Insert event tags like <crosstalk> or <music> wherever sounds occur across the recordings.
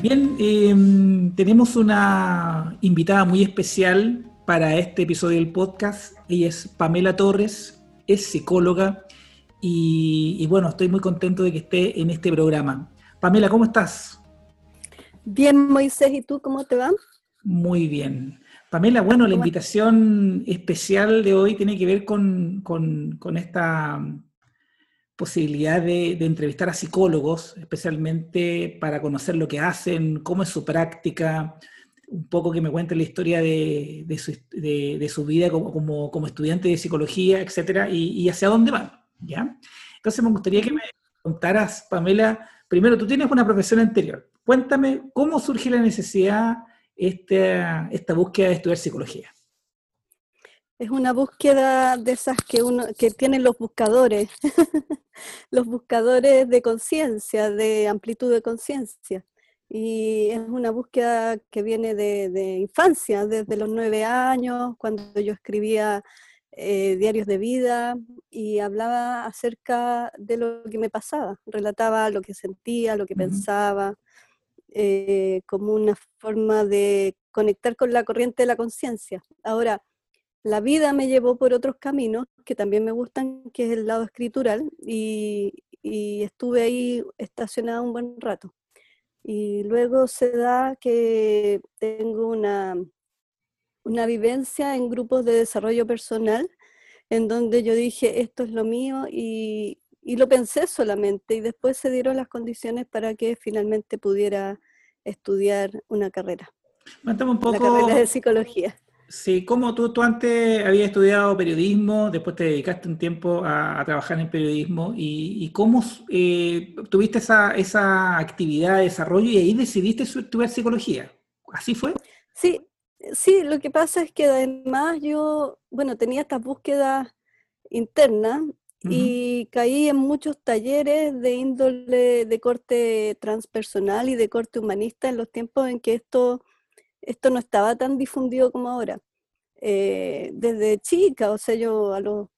Bien, em, tenemos una invitada muy especial para este episodio del podcast. Ella es Pamela Torres, es psicóloga y, bueno, estoy muy contento de que esté en este programa. Pamela, ¿cómo estás? Bien, Moisés, ¿y tú cómo te va? Muy bien. Pamela, bueno, la invitación especial de hoy tiene que ver con, esta posibilidad de, entrevistar a psicólogos, especialmente para conocer lo que hacen, cómo es su práctica, un poco que me cuenten la historia de, su, vida como, estudiante de psicología, etcétera, y, hacia dónde van, ¿ya? Entonces me gustaría que me contaras, Pamela, primero, tú tienes una profesión anterior. Cuéntame cómo surge la necesidad esta, esta búsqueda de estudiar psicología? Es una búsqueda de esas que uno que tienen los buscadores, <laughs> los buscadores de conciencia, de amplitud de conciencia. Y es una búsqueda que viene de, infancia, desde los nueve años, cuando yo escribía eh, diarios de vida y hablaba acerca de lo que me pasaba, relataba lo que sentía, lo que pensaba, eh, como una forma de conectar con la corriente de la conciencia. Ahora, la vida me llevó por otros caminos que también me gustan, que es el lado escritural, y, estuve ahí estacionada un buen rato. Y luego se da que tengo una, una vivencia en grupos de desarrollo personal, en donde yo dije, esto es lo mío, y, y lo pensé solamente y después se dieron las condiciones para que finalmente pudiera estudiar una carrera. Cuéntame un poco. La carrera de psicología. Sí, ¿cómo tú, tú antes habías estudiado periodismo, después te dedicaste un tiempo a, trabajar en periodismo y, cómo eh, tuviste esa, esa actividad de desarrollo y ahí decidiste estudiar psicología? ¿Así fue? Sí, sí, lo que pasa es que además yo, bueno, tenía estas búsquedas internas y caí en muchos talleres de índole de corte transpersonal y de corte humanista en los tiempos en que esto, esto no estaba tan difundido como ahora. Eh, desde chica, o sea, yo a los,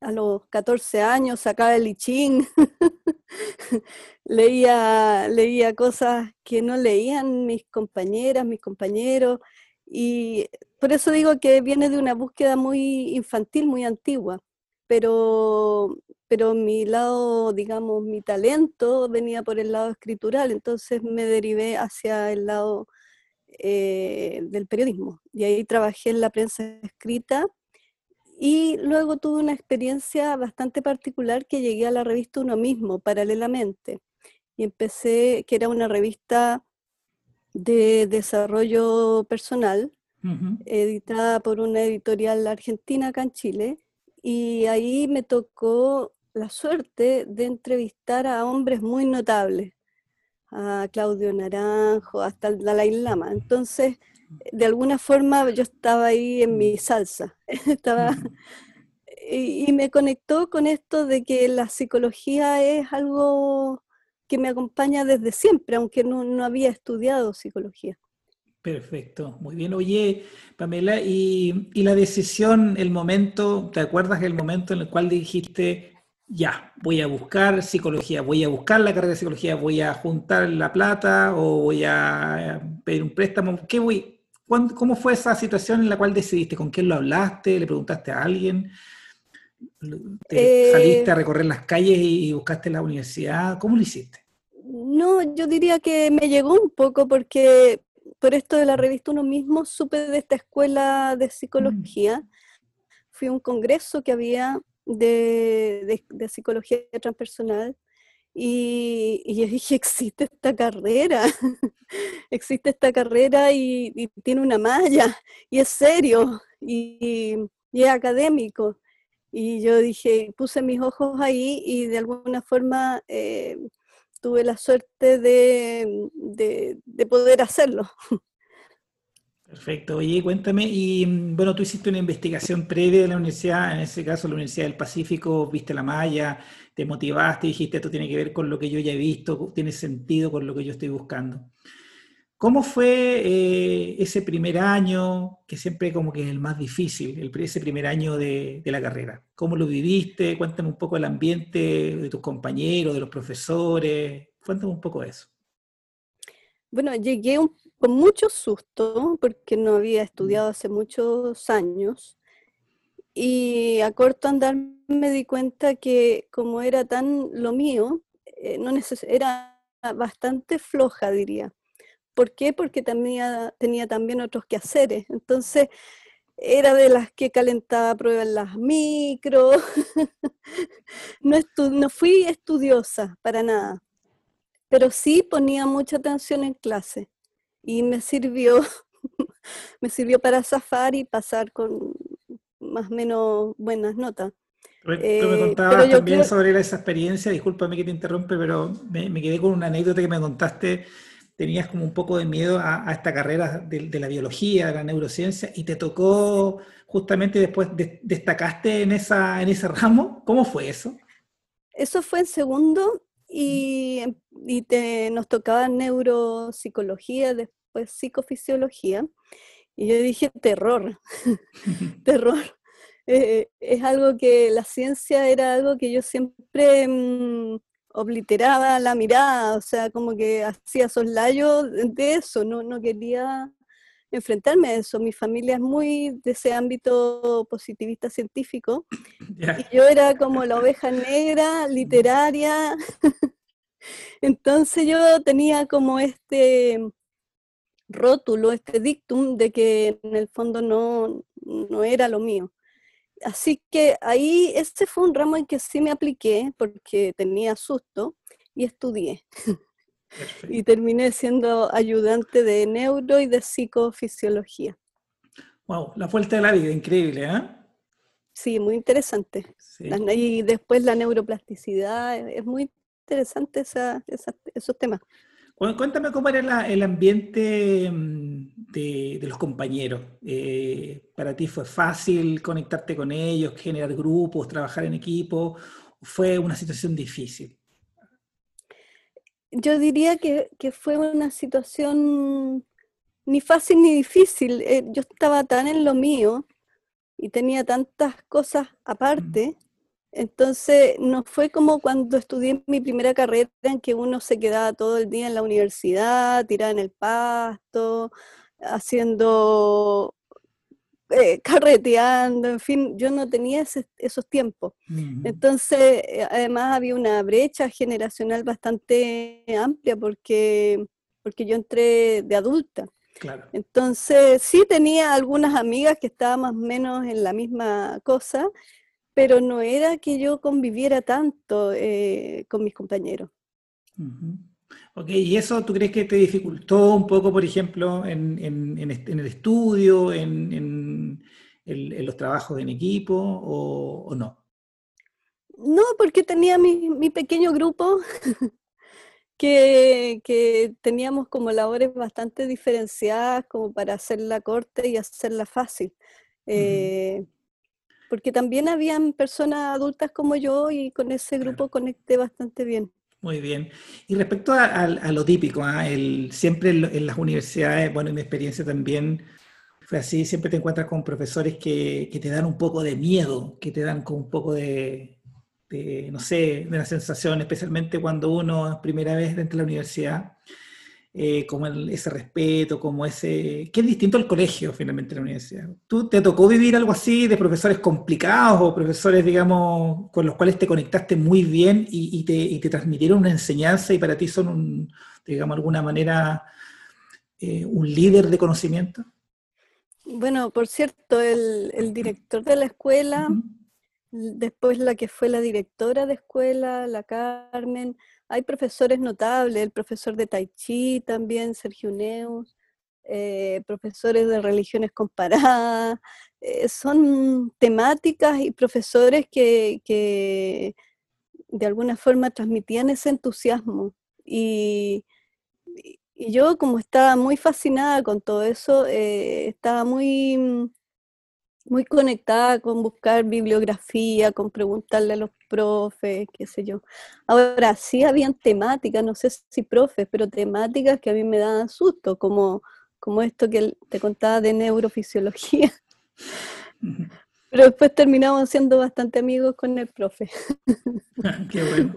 a los 14 años sacaba el lichín, <laughs> leía, leía cosas que no leían mis compañeras, mis compañeros, y por eso digo que viene de una búsqueda muy infantil, muy antigua pero, pero mi lado, digamos, mi talento venía por el lado escritural, entonces me derivé hacia el lado eh, del periodismo. Y ahí trabajé en la prensa escrita y luego tuve una experiencia bastante particular que llegué a la revista Uno mismo, paralelamente. Y empecé, que era una revista de desarrollo personal, editada por una editorial argentina acá en Chile, y ahí me tocó la suerte de entrevistar a hombres muy notables, a Claudio Naranjo, hasta el Dalai Lama. Entonces, de alguna forma yo estaba ahí en mi salsa, <laughs> estaba, y, me conectó con esto de que la psicología es algo que me acompaña desde siempre, aunque no había estudiado psicología. Perfecto, muy bien. Oye, Pamela, y, la decisión, el momento, ¿te acuerdas del momento en el cual dijiste, ya, voy a buscar psicología, voy a buscar la carrera de psicología, voy a juntar la plata o voy a pedir un préstamo? ¿Qué voy? ¿Cómo fue esa situación en la cual decidiste? ¿Con quién lo hablaste? ¿Le preguntaste a alguien? ¿Te eh, saliste a recorrer las calles y buscaste la universidad? ¿Cómo lo hiciste? No, yo diría que me llegó un poco porque por esto de la revista Uno mismo, supe de esta escuela de psicología. Mm. Fui a un congreso que había de, psicología transpersonal y, yo dije, <laughs> existe esta carrera, <laughs> existe esta carrera y, tiene una malla y es serio y, es académico. Y yo dije, puse mis ojos ahí y de alguna forma eh, tuve la suerte de, de, poder hacerlo. <laughs> Perfecto. Oye, cuéntame, y bueno, tú hiciste una investigación previa de la universidad, en ese caso la Universidad del Pacífico, viste la malla, te motivaste, dijiste, esto tiene que ver con lo que yo ya he visto, tiene sentido con lo que yo estoy buscando. ¿Cómo fue eh, ese primer año, que siempre como que es el más difícil, el, ese primer año de, la carrera? ¿Cómo lo viviste? Cuéntame un poco el ambiente de tus compañeros, de los profesores. Cuéntame un poco eso. Bueno, llegué con mucho susto porque no había estudiado hace muchos años y a corto andar me di cuenta que como era tan lo mío, eh, no era bastante floja, diría. ¿Por qué? Porque tenía, tenía también otros quehaceres. Entonces, era de las que calentaba pruebas en las micro. <laughs> no, no fui estudiosa para nada, pero sí ponía mucha atención en clase y me sirvió, <laughs> me sirvió para zafar y pasar con más o menos buenas notas. Tú me eh, contabas también sobre esa experiencia, discúlpame que te interrumpe, pero me, quedé con una anécdota que me contaste. Tenías como un poco de miedo a, esta carrera de, la biología, de la neurociencia, y te tocó justamente después, destacaste en, esa, en ese ramo. ¿Cómo fue eso? Eso fue en segundo y, y te, nos tocaba neuropsicología, después psicofisiología. Y yo dije, terror, <laughs> <laughs> terror. Eh, es algo que la ciencia era algo que yo siempre mm, obliteraba la mirada, o sea, como que hacía soslayo de eso, no, no quería enfrentarme a eso. Mi familia es muy de ese ámbito positivista científico <clears throat> y yo era como la oveja negra literaria. <laughs> Entonces yo tenía como este rótulo, este dictum de que en el fondo no, no era lo mío así que ahí, este fue un ramo en que sí me apliqué porque tenía susto y estudié. <laughs> y terminé siendo ayudante de neuro y de psicofisiología. Wow, la vuelta de la vida, increíble, ¿eh? Sí, muy interesante. y después la neuroplasticidad, es muy interesante esos temas. Cuéntame cómo era el ambiente mm, de, los compañeros. Eh, ¿Para ti fue fácil conectarte con ellos, generar grupos, trabajar en equipo? ¿Fue una situación difícil? Yo diría que, fue una situación ni fácil ni difícil. Eh, yo estaba tan en lo mío y tenía tantas cosas aparte entonces, no fue como cuando estudié mi primera carrera en que uno se quedaba todo el día en la universidad, tirada en el pasto, haciendo, eh, carreteando, en fin, yo no tenía esos tiempos. Entonces, eh, además había una brecha generacional bastante amplia porque, porque yo entré de adulta. Entonces, sí tenía algunas amigas que estaban más o menos en la misma cosa, pero no era que yo conviviera tanto eh, con mis compañeros. Ok, ¿y eso tú crees que te dificultó un poco, por ejemplo, en, el estudio, en, los trabajos en equipo o, no? No, porque tenía mi, pequeño grupo <laughs> que, teníamos como labores bastante diferenciadas como para hacerla corta y hacerla fácil porque también habían personas adultas como yo y con ese grupo conecté bastante bien. Muy bien. Y respecto a, lo típico, ¿ah? siempre en, las universidades, bueno, en mi experiencia también fue así, siempre te encuentras con profesores que, te dan un poco de miedo, que te dan con un poco de, no sé, de una sensación, especialmente cuando uno es primera vez dentro de la universidad, eh, como ese respeto, como ese... que es distinto al colegio finalmente la universidad. ¿Tú te tocó vivir algo así de profesores complicados o profesores, digamos, con los cuales te conectaste muy bien y, te, transmitieron una enseñanza y para ti son, un, digamos, de alguna manera eh, un líder de conocimiento? Bueno, por cierto, el, director de la escuela, después la que fue la directora de escuela, la Carmen, hay profesores notables, el profesor de Tai Chi también, Sergio Neus, eh, profesores de religiones comparadas, <laughs> eh, son temáticas y profesores que, de alguna forma transmitían ese entusiasmo. Y, yo como estaba muy fascinada con todo eso, eh, estaba muy muy conectada con buscar bibliografía, con preguntarle a los profes, qué sé yo. Ahora, sí habían temáticas, no sé si profes, pero temáticas que a mí me daban susto, como, como esto que te contaba de neurofisiología. Pero después terminamos siendo bastante amigos con el profe. <laughs> qué bueno.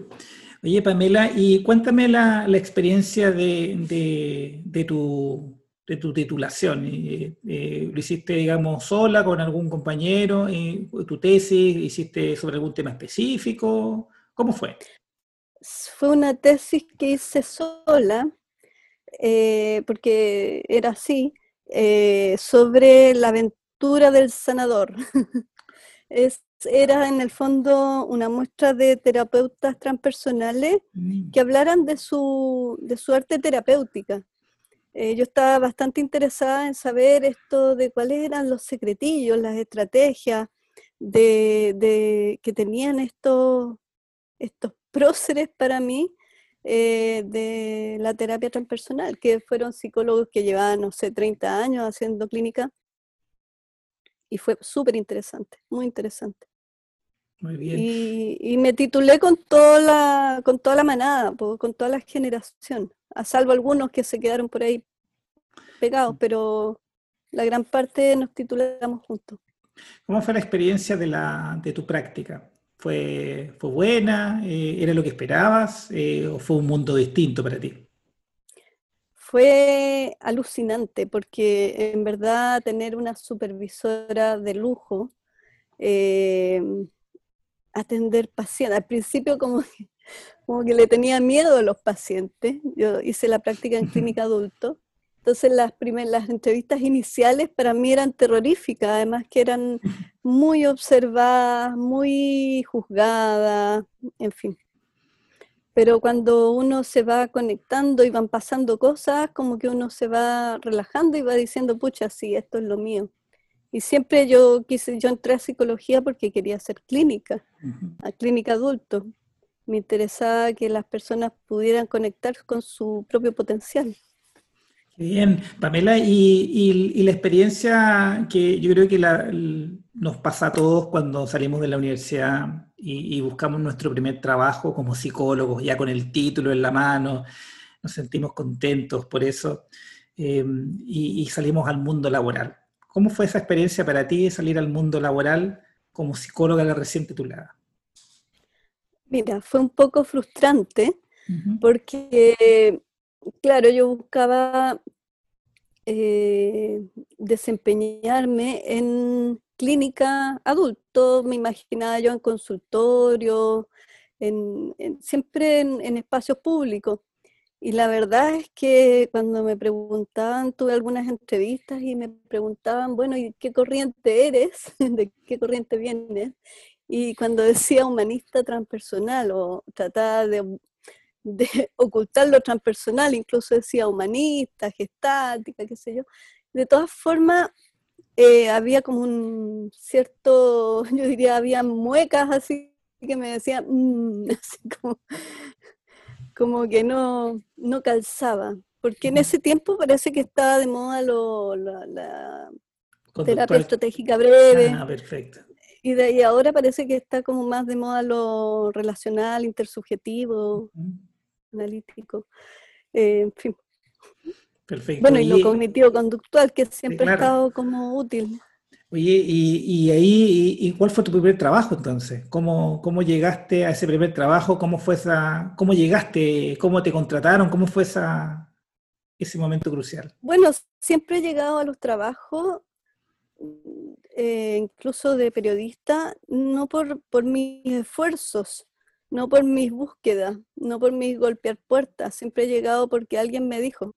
Oye, Pamela, y cuéntame la, experiencia de, tu, de tu titulación. Eh, eh, ¿Lo hiciste, digamos, sola, con algún compañero? Eh, ¿Tu tesis? ¿Hiciste sobre algún tema específico? ¿Cómo fue? Fue una tesis que hice sola, porque era así, sobre la aventura del sanador. <laughs> es, era en el fondo una muestra de terapeutas transpersonales mm. que hablaran de su, de su arte terapéutica. Eh, yo estaba bastante interesada en saber esto de cuáles eran los secretillos, las estrategias de, que tenían estos, estos próceres para mí eh, de la terapia transpersonal, que fueron psicólogos que llevaban, no sé, 30 años haciendo clínica. Y fue súper interesante, muy interesante. Muy bien. Y, me titulé con toda la, con toda la manada, con toda la generación, a salvo algunos que se quedaron por ahí pegados, mm. pero la gran parte nos titulamos juntos. ¿Cómo fue la experiencia de, la, de tu práctica? ¿Fue, fue buena? Eh, ¿Era lo que esperabas? Eh, ¿O fue un mundo distinto para ti? Fue alucinante porque en verdad tener una supervisora de lujo, eh, atender pacientes. Al principio como que, como que le tenía miedo a los pacientes. Yo hice la práctica en clínica adulto. Entonces las primeras las entrevistas iniciales para mí eran terroríficas, además que eran muy observadas, muy juzgadas, en fin. Pero cuando uno se va conectando y van pasando cosas, como que uno se va relajando y va diciendo, pucha, sí, esto es lo mío. Y siempre yo quise, yo entré a psicología porque quería hacer clínica, a clínica adulto. Me interesaba que las personas pudieran conectar con su propio potencial. Bien, Pamela, y, la experiencia que yo creo que nos pasa a todos cuando salimos de la universidad y, buscamos nuestro primer trabajo como psicólogos, ya con el título en la mano, nos sentimos contentos por eso eh, y salimos al mundo laboral. ¿Cómo fue esa experiencia para ti de salir al mundo laboral como psicóloga la recién titulada? Mira, fue un poco frustrante porque, claro, yo buscaba eh, desempeñarme en clínica adulto, me imaginaba yo en consultorio, siempre en espacios públicos. Y la verdad es que cuando me preguntaban, tuve algunas entrevistas y me preguntaban, bueno, ¿y qué corriente eres? <laughs> ¿De qué corriente vienes? Y cuando decía humanista transpersonal o trataba de, ocultar lo transpersonal, incluso decía humanista, gestática, qué sé yo. De todas formas, eh, había como un cierto, <laughs> yo diría, había muecas así que me decían, mm", <laughs> así como, como que no, no calzaba. Porque en ese tiempo parece que estaba de moda lo, la, terapia estratégica breve. Ah, perfecto. Y de ahí ahora parece que está como más de moda lo relacional, intersubjetivo, analítico. Eh, en fin. Perfecto. Bueno, y, lo cognitivo-conductual, que siempre ha estado como útil. Oye, y, ahí, y, cuál fue tu primer trabajo entonces? ¿Cómo, ¿Cómo llegaste a ese primer trabajo? ¿Cómo fue esa, cómo llegaste? ¿Cómo te contrataron? ¿Cómo fue esa, ese momento crucial? Bueno, siempre he llegado a los trabajos, eh, incluso de periodista, no por, por mis esfuerzos, no por mis búsquedas, no por mis golpear puertas, siempre he llegado porque alguien me dijo,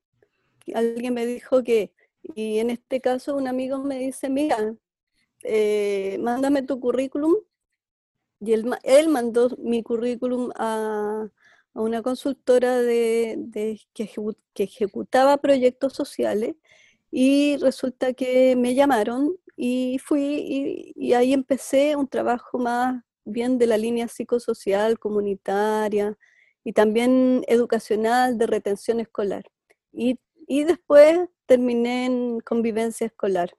alguien me dijo que, y en este caso un amigo me dice, mira, eh, mándame tu currículum. Y él, él mandó mi currículum a, una consultora de, que, ejecutaba proyectos sociales y resulta que me llamaron y fui y, ahí empecé un trabajo más bien de la línea psicosocial, comunitaria y también educacional de retención escolar. Y, y después terminé en convivencia escolar.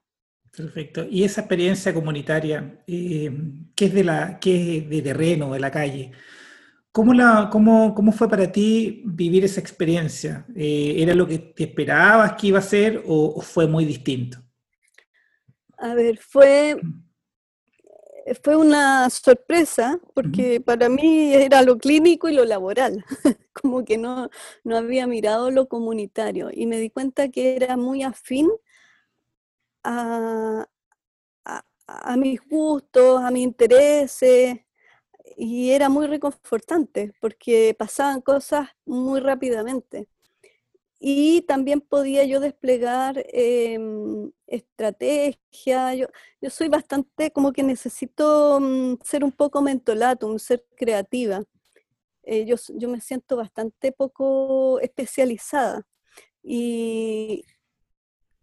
Perfecto. Y esa experiencia comunitaria, eh, que es de la, que es de terreno, de la calle, ¿cómo, la, cómo, cómo fue para ti vivir esa experiencia? Eh, ¿Era lo que te esperabas que iba a ser o, fue muy distinto? A ver, fue, Eh, fue una sorpresa porque para mí era lo clínico y lo laboral, <laughs> como que no, no había mirado lo comunitario y me di cuenta que era muy afín a, a, mis gustos, a mis intereses y era muy reconfortante porque pasaban cosas muy rápidamente y también podía yo desplegar em, estrategia. Yo, yo, soy bastante como que necesito mm, ser un poco mentolatum, ser creativa. Eh, yo, yo, me siento bastante poco especializada. Y,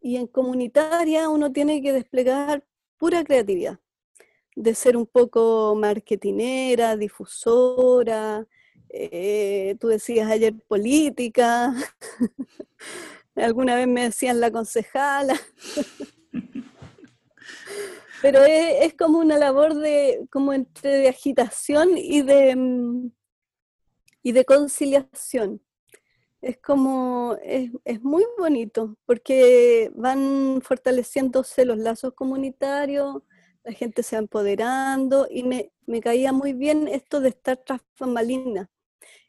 y en comunitaria uno tiene que desplegar pura creatividad, de ser un poco marketinera, difusora, eh, tú decías ayer política, alguna vez me decían la concejala, pero es, como una labor de, como entre de agitación y de, mm, y de conciliación. Es como, es, es muy bonito, porque van fortaleciéndose los lazos comunitarios, la gente se va empoderando y me, me caía muy bien esto de estar tras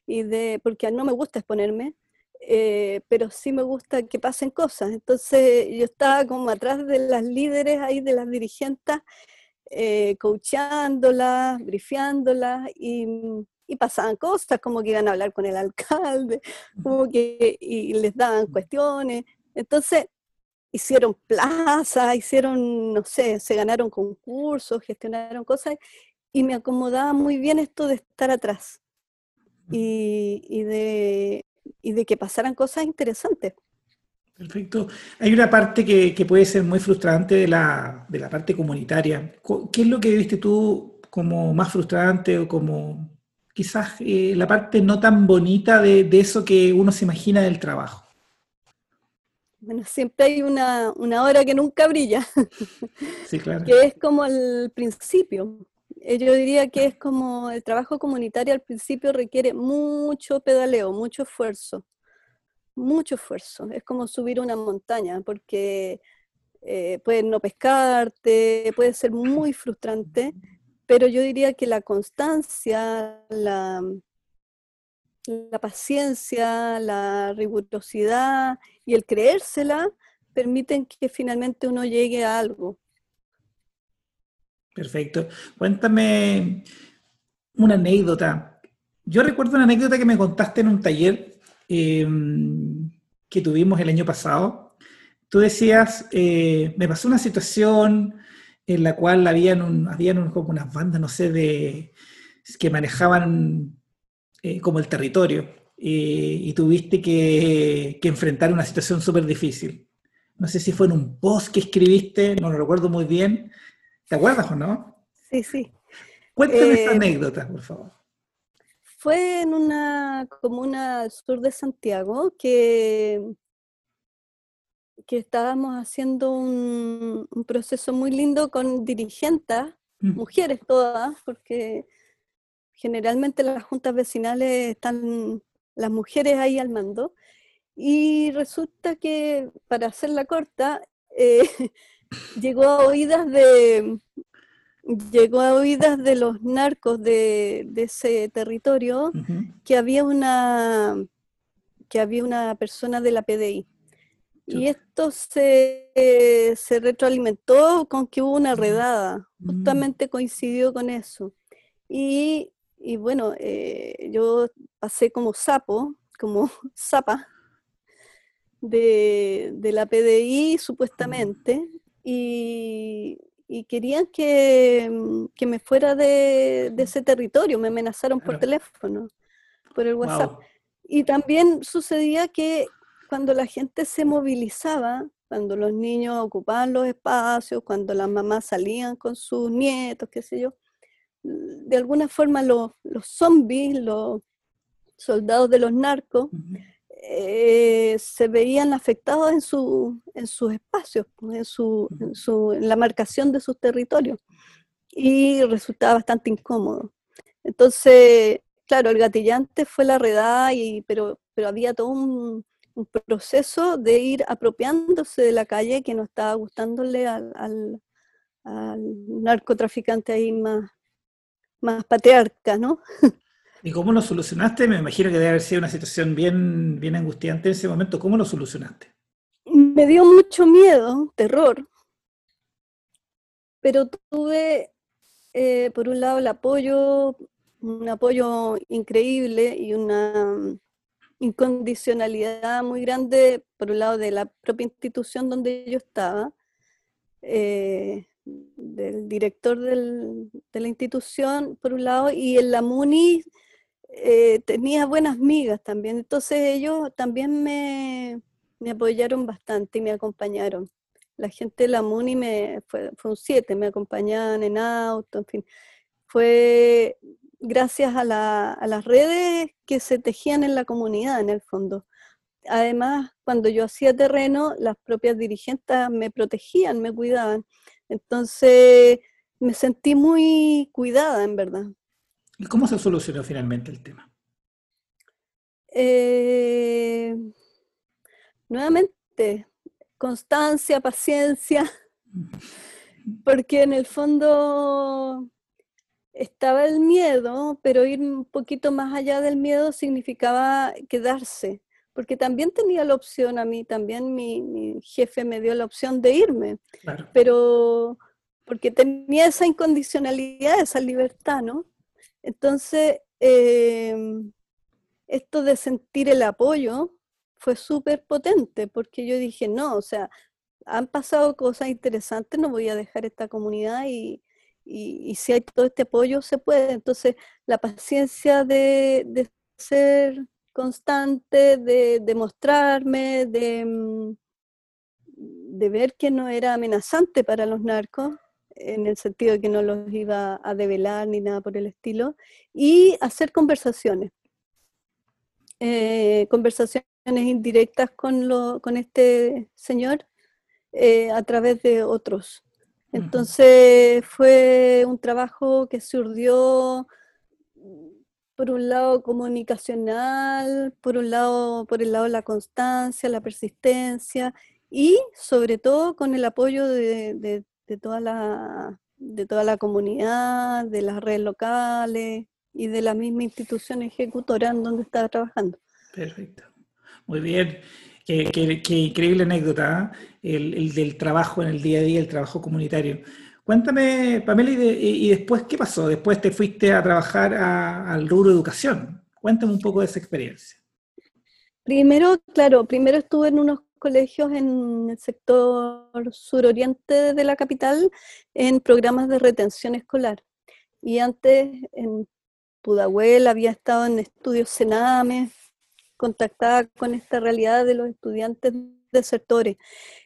y de, porque no me gusta exponerme, eh, pero sí me gusta que pasen cosas. Entonces yo estaba como atrás de las líderes ahí, de las dirigentes, eh, coachándolas, brifiándolas y, y, pasaban cosas como que iban a hablar con el alcalde, como que y les daban cuestiones. Entonces hicieron plazas, hicieron, no sé, se ganaron concursos, gestionaron cosas y me acomodaba muy bien esto de estar atrás y, de, de que pasaran cosas interesantes. Perfecto. Hay una parte que, puede ser muy frustrante de la, de la, parte comunitaria. ¿Qué es lo que viste tú como más frustrante o como quizás eh, la parte no tan bonita de, de, eso que uno se imagina del trabajo? Bueno, siempre hay una, una hora que nunca brilla. Sí, claro. <laughs> que es como el principio. Eh, yo diría que es como el trabajo comunitario al principio requiere mucho pedaleo, mucho esfuerzo, mucho esfuerzo. Es como subir una montaña porque eh, no pescarte, puede ser muy frustrante, pero yo diría que la constancia, la, la paciencia, la rigurosidad y el creérsela permiten que finalmente uno llegue a algo. Perfecto. Cuéntame una anécdota. Yo recuerdo una anécdota que me contaste en un taller em, que tuvimos el año pasado. Tú decías, eh, me pasó una situación en la cual habían, habían como unas bandas, no sé, de, que manejaban eh, como el territorio eh, y tuviste que, que enfrentar una situación súper difícil. No sé si fue en un post que escribiste, no lo recuerdo muy bien, ¿Te acuerdas o no? Sí, sí. Cuéntame esta eh, anécdota, por favor. Fue en una comuna sur de Santiago que, que estábamos haciendo un, proceso muy lindo con dirigentes, mm. mujeres todas, porque generalmente las juntas vecinales están las mujeres ahí al mando. Y resulta que, para hacerla corta, eh, <laughs> llegó a oídas de llegó a oídas de los narcos de, ese territorio que había una que había una persona de la PDI. Y esto se, se, retroalimentó con que hubo una redada, mm. justamente coincidió con eso. Y, bueno, eh, yo pasé como sapo, como <laughs> zapa de, de la PDI supuestamente, y, querían mm, que, me fuera de, ese territorio, me amenazaron por teléfono, por el WhatsApp. Y también sucedía que cuando la gente se movilizaba, cuando los niños ocupaban los espacios, cuando las mamás salían con sus nietos, qué sé yo, de alguna forma los, los zombies, los soldados de los narcos, eh, se veían afectados en, su, en sus espacios, pues, en, su, en, su, en la marcación de sus territorios. Y resultaba bastante incómodo. Entonces, claro, el gatillante fue la redada, y, pero, pero había todo un, proceso de ir apropiándose de la calle que no estaba gustándole al, narcotraficante ahí más, más patriarca, ¿no? <laughs> ¿Y cómo lo solucionaste? Me imagino que debe haber sido una situación bien, bien angustiante en ese momento. ¿Cómo lo solucionaste? Me dio mucho miedo, terror, pero tuve, eh, por un lado, el apoyo, un apoyo increíble y una incondicionalidad muy grande, por un lado, de la propia institución donde yo estaba, eh, del director de la institución, por un lado, y en la MUNI eh, tenía buenas migas también. Entonces ellos también me, apoyaron bastante y me acompañaron. La gente de la MUNI me, fue, fue un 7, me acompañaban en auto, en fin. Fue gracias a, a las redes que se tejían en la comunidad, en el fondo. Además, cuando yo hacía terreno, las propias dirigentes me protegían, me cuidaban. Entonces, me sentí muy cuidada, en verdad. ¿Y cómo se solucionó finalmente el tema? Eh, nuevamente, constancia, paciencia, <laughs> porque en el fondo estaba el miedo, pero ir un poquito más allá del miedo significaba quedarse, porque también tenía la opción a mí, también mi, jefe me dio la opción de irme, pero porque tenía esa incondicionalidad, esa libertad, ¿no? Entonces, em, esto de sentir el apoyo fue súper potente, porque yo dije, no, o sea, han pasado cosas interesantes, no voy a dejar esta comunidad y, si hay todo este apoyo, se puede. Entonces, la paciencia de, ser constante, de demostrarme, de, mm, de ver que no era amenazante para los narcos, en el sentido de que no los iba a develar ni nada por el estilo, y hacer conversaciones. Eh, conversaciones indirectas con, lo, con este señor eh, a través de otros. Entonces fue un trabajo que surgió por un lado comunicacional, por un lado, por el lado la constancia, la persistencia y sobre todo con el apoyo de, de toda la, de toda la comunidad, de las redes locales y de la misma institución ejecutora en donde estaba trabajando. Perfecto. Muy bien. Qué, increíble anécdota, ¿eh? el, del trabajo en el día a día, el trabajo comunitario. Cuéntame, Pamela, y, después, ¿qué pasó? Después te fuiste a trabajar al rubro educación. Cuéntame un poco de esa experiencia. Primero, claro, primero estuve en unos colegios en el sector suroriente de la capital en programas de retención escolar. Y antes en Pudahuel había estado en estudios Sename, contactada con esta realidad de los estudiantes de sectores.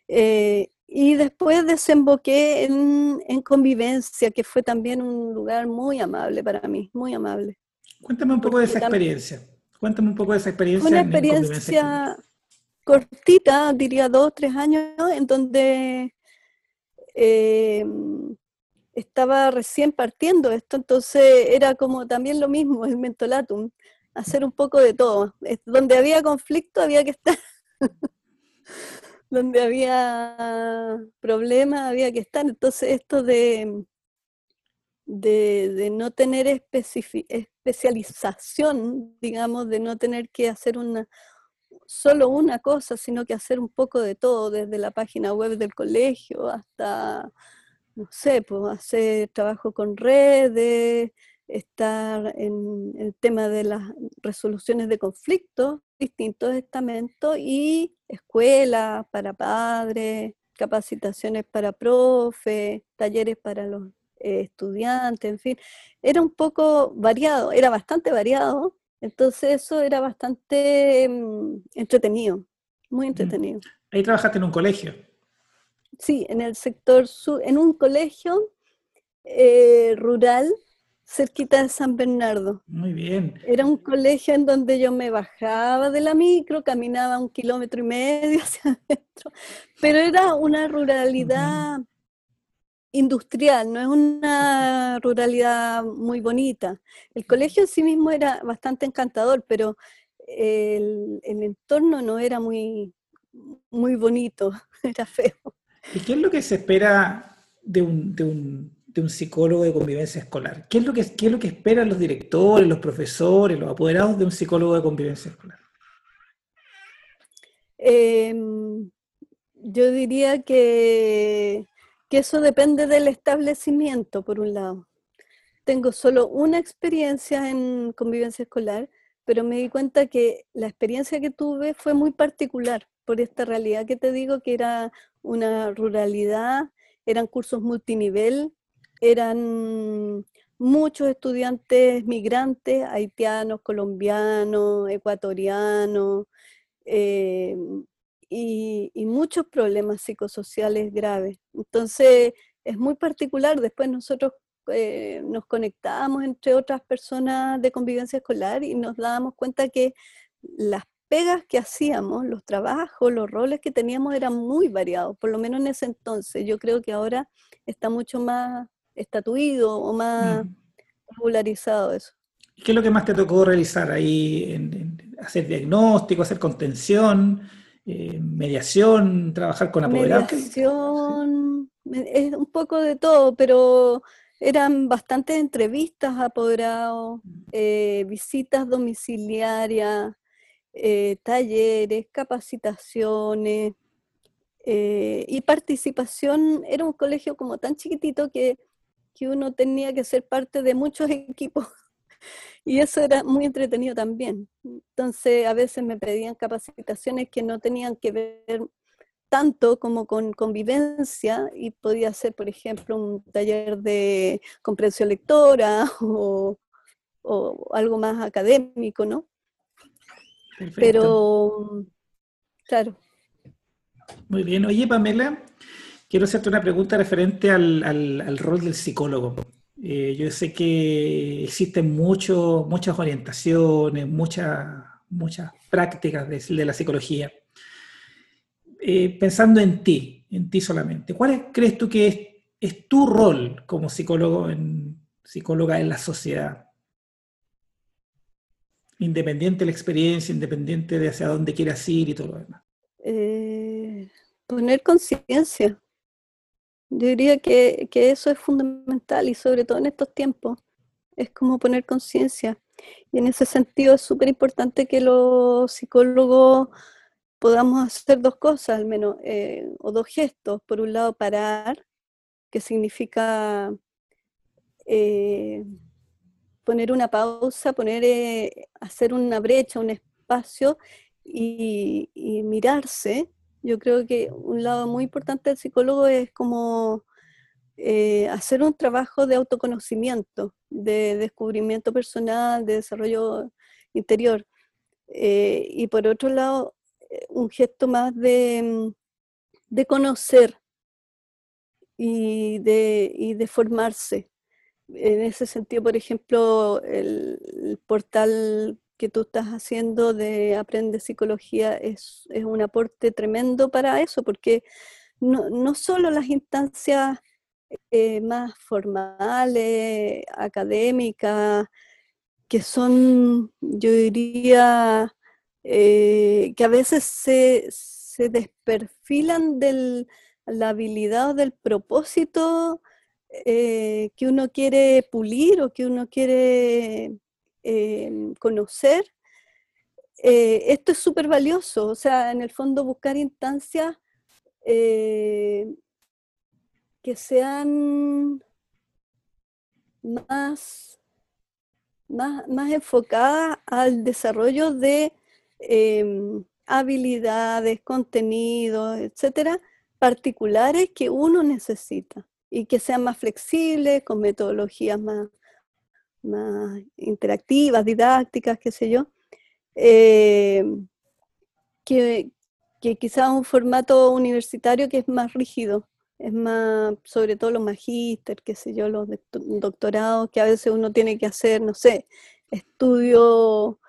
Eh, y después desemboqué en, en, Convivencia, que fue también un lugar muy amable para mí, muy amable. Cuéntame un poco de esa experiencia. Cuéntame un poco de esa experiencia. Una experiencia cortita, diría dos, tres años, en donde eh, estaba recién partiendo esto, entonces era como también lo mismo, el mentolatum, hacer un poco de todo. Donde había conflicto había que estar. <laughs> donde había problemas había que estar. Entonces esto de, de, no tener especialización, digamos, de no tener que hacer una, solo una cosa, sino que hacer un poco de todo, desde la página web del colegio hasta, no sé, pues hacer trabajo con redes, estar en el tema de las resoluciones de conflictos, distintos estamentos y escuelas para padres, capacitaciones para profes, talleres para los eh, estudiantes, en fin. Era un poco variado, era bastante variado, entonces eso era bastante mm, entretenido, muy mm. entretenido. Ahí trabajaste en un colegio. Sí, en el sector sur, en un colegio eh, rural cerquita de San Bernardo. Muy bien. Era un colegio en donde yo me bajaba de la micro, caminaba un kilómetro y medio <laughs> hacia adentro, pero era una ruralidad industrial, no es una ruralidad muy bonita. El colegio en sí mismo era bastante encantador, pero el, entorno no era muy, muy bonito, <laughs> era feo. ¿Y qué es lo que se espera de un, de un, de un psicólogo de convivencia escolar? ¿Qué es, lo que, ¿Qué es lo que esperan los directores, los profesores, los apoderados de un psicólogo de convivencia escolar? Em, yo diría que, que eso depende del establecimiento, por un lado. Tengo solo una experiencia en convivencia escolar, pero me di cuenta que la experiencia que tuve fue muy particular por esta realidad que te digo, que era una ruralidad, eran cursos multinivel, eran muchos estudiantes migrantes, haitianos, colombianos, ecuatorianos, eh, y, muchos problemas psicosociales graves. Entonces, es muy particular. Después nosotros eh, nos conectábamos entre otras personas de convivencia escolar y nos dábamos cuenta que las pegas que hacíamos, los trabajos, los roles que teníamos eran muy variados, por lo menos en ese entonces. Yo creo que ahora está mucho más estatuido o más mm. regularizado eso. ¿Qué es lo que más te tocó realizar ahí? En, hacer diagnóstico, hacer contención, eh, mediación, trabajar con apoderados. Mediación, es un poco de todo, pero eran bastantes entrevistas a apoderados, eh, visitas domiciliarias, eh, talleres, capacitaciones y participación. Era un colegio como tan chiquitito que, que uno tenía que ser parte de muchos <laughs> equipos y eso era muy entretenido también. Entonces, a veces me pedían capacitaciones que no tenían que ver tanto como con convivencia y podía ser, por ejemplo, un taller de comprensión lectora <laughs> o, algo más académico, ¿no? Pero, claro. Muy bien. Oye, Pamela, quiero hacerte una pregunta referente al rol del psicólogo. Eh, yo sé que existen muchas orientaciones, muchas, muchas prácticas de, la psicología. Eh, pensando en ti, en ti solamente, ¿cuál crees tú que es, tu rol como psicólogo psicóloga en la sociedad? Independiente de la experiencia, independiente de hacia dónde quieras ir y todo lo demás. Eh, poner conciencia, yo diría que, eso es fundamental y sobre todo en estos tiempos es como poner conciencia. Y en ese sentido es súper importante que los psicólogos podamos hacer dos cosas al menos, eh, o dos gestos. Por un lado, parar, que significa eh, poner una pausa, poner, eh, hacer una brecha, un espacio y mirarse yo creo que un lado muy importante del psicólogo es como eh, hacer un trabajo de autoconocimiento, de descubrimiento personal, de desarrollo interior. Eh, y por otro lado, eh, un gesto más de, de conocer y de, y de, formarse. En ese sentido, por ejemplo, el portal que tú estás haciendo de Aprende Psicología es, un aporte tremendo para eso, porque no, solo las instancias eh, más formales, académicas, que son, yo diría, eh, que a veces se, desperfilan de la habilidad o del propósito eh, que uno quiere pulir o que uno quiere Em, conocer, eh, esto es súper valioso. O sea, en el fondo buscar instancias eh, que sean más, más, enfocadas al desarrollo de em, habilidades, contenidos, etcétera, particulares que uno necesita y que sean más flexibles, con metodologías más, más interactivas, didácticas, qué sé yo, eh, que, que quizás un formato universitario que es más rígido, es más, sobre todo los magíster, qué sé yo, los doctorados, que a veces uno tiene que hacer, no sé, estudio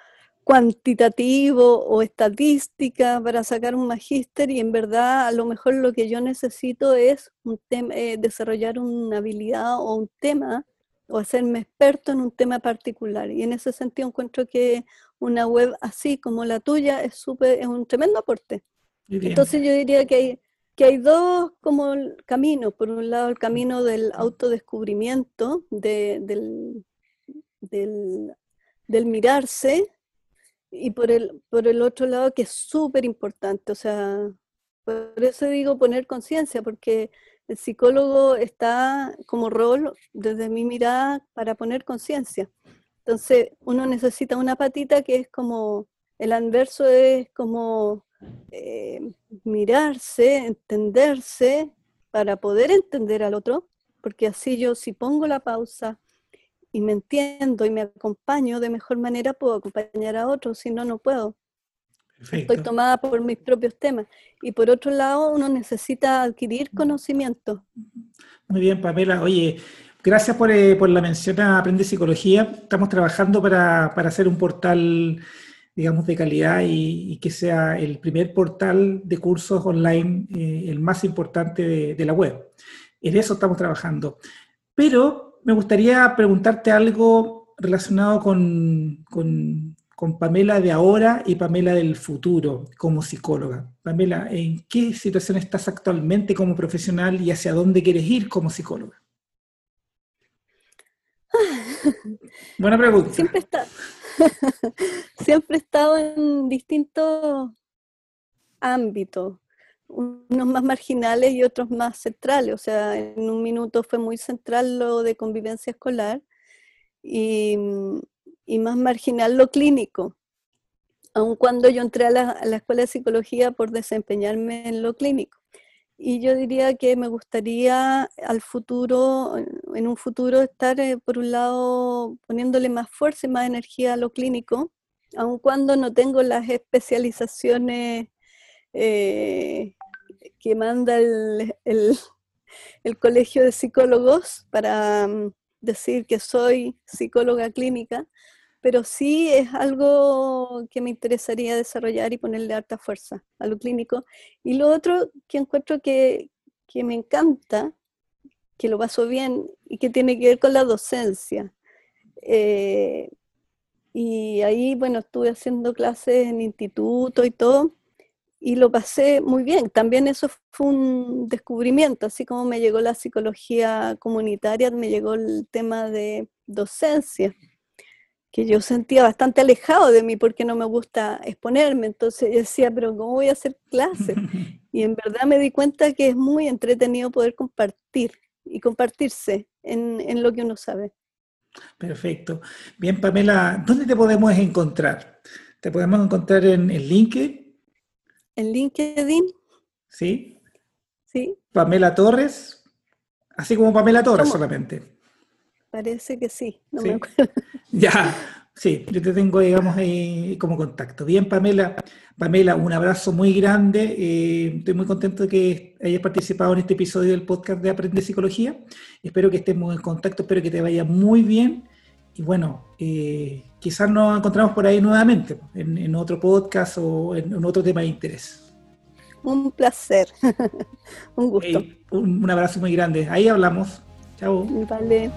cuantitativo o estadística para sacar un magíster y en verdad a lo mejor lo que yo necesito es eh, desarrollar una habilidad o un tema o hacerme experto en un tema particular. Y en ese sentido encuentro que una web así como la tuya es, super, es un tremendo aporte. Entonces yo diría que hay, que hay dos como caminos. Por un lado, el camino del autodescubrimiento, del, del, mirarse, y por el, por el otro lado, que es súper importante. O sea, por eso digo poner conciencia, porque el psicólogo está como rol, desde mi mirada, para poner conciencia. Entonces, uno necesita una patita que es como, el anverso es como eh, mirarse, entenderse, para poder entender al otro, porque así yo si pongo la pausa y me entiendo y me acompaño de mejor manera, puedo acompañar a otros, si no, no puedo. Estoy tomada por mis propios temas. Y por otro lado, uno necesita adquirir conocimiento. Muy bien, Pamela. Oye, gracias por, eh, por la mención a Aprende Psicología. Estamos trabajando para, para hacer un portal, digamos, de calidad y, que sea el primer portal de cursos online, eh, el más importante de, de, la web. En eso estamos trabajando. Pero me gustaría preguntarte algo relacionado con, con con Pamela de ahora y Pamela del futuro como psicóloga. Pamela, ¿en qué situación estás actualmente como profesional y hacia dónde quieres ir como psicóloga? <laughs> Buena pregunta. Siempre, está, <laughs> siempre he estado en distintos ámbitos, unos más marginales y otros más centrales. O sea, en un minuto fue muy central lo de convivencia escolar y y más marginal lo clínico, aun cuando yo entré a la, escuela de psicología por desempeñarme en lo clínico. Y yo diría que me gustaría al futuro, en un futuro, estar eh, por un lado poniéndole más fuerza y más energía a lo clínico, aun cuando no tengo las especializaciones eh, que manda el, el, colegio de psicólogos para mm, decir que soy psicóloga clínica, pero sí es algo que me interesaría desarrollar y ponerle harta fuerza a lo clínico. Y lo otro que encuentro que, me encanta, que lo paso bien y que tiene que ver con la docencia. Eh, y ahí, bueno, estuve haciendo clases en instituto y todo, y lo pasé muy bien. También eso fue un descubrimiento, así como me llegó la psicología comunitaria, me llegó el tema de docencia que yo sentía bastante alejado de mí porque no me gusta exponerme. Entonces yo decía, pero ¿cómo voy a hacer clases? <laughs> Y en verdad me di cuenta que es muy entretenido poder compartir y compartirse en, en lo que uno sabe. Perfecto. Bien, Pamela, ¿dónde te podemos encontrar? ¿Te podemos encontrar en, el LinkedIn? ¿En LinkedIn? Sí. Sí. Pamela Torres, así como Pamela Torres solamente. Parece que sí, no me acuerdo. <laughs> Ya, sí, yo te tengo, digamos, como contacto. Bien, Pamela. Pamela, un abrazo muy grande. Eh, estoy muy contento de que hayas participado en este episodio del podcast de Aprende Psicología. Espero que estemos en contacto, espero que te vaya muy bien. Y bueno, eh, quizás nos encontramos por ahí nuevamente, en, otro podcast o en, otro tema de interés. Un placer, <laughs> un gusto. un, un abrazo muy grande. Ahí hablamos. Chao. Vale.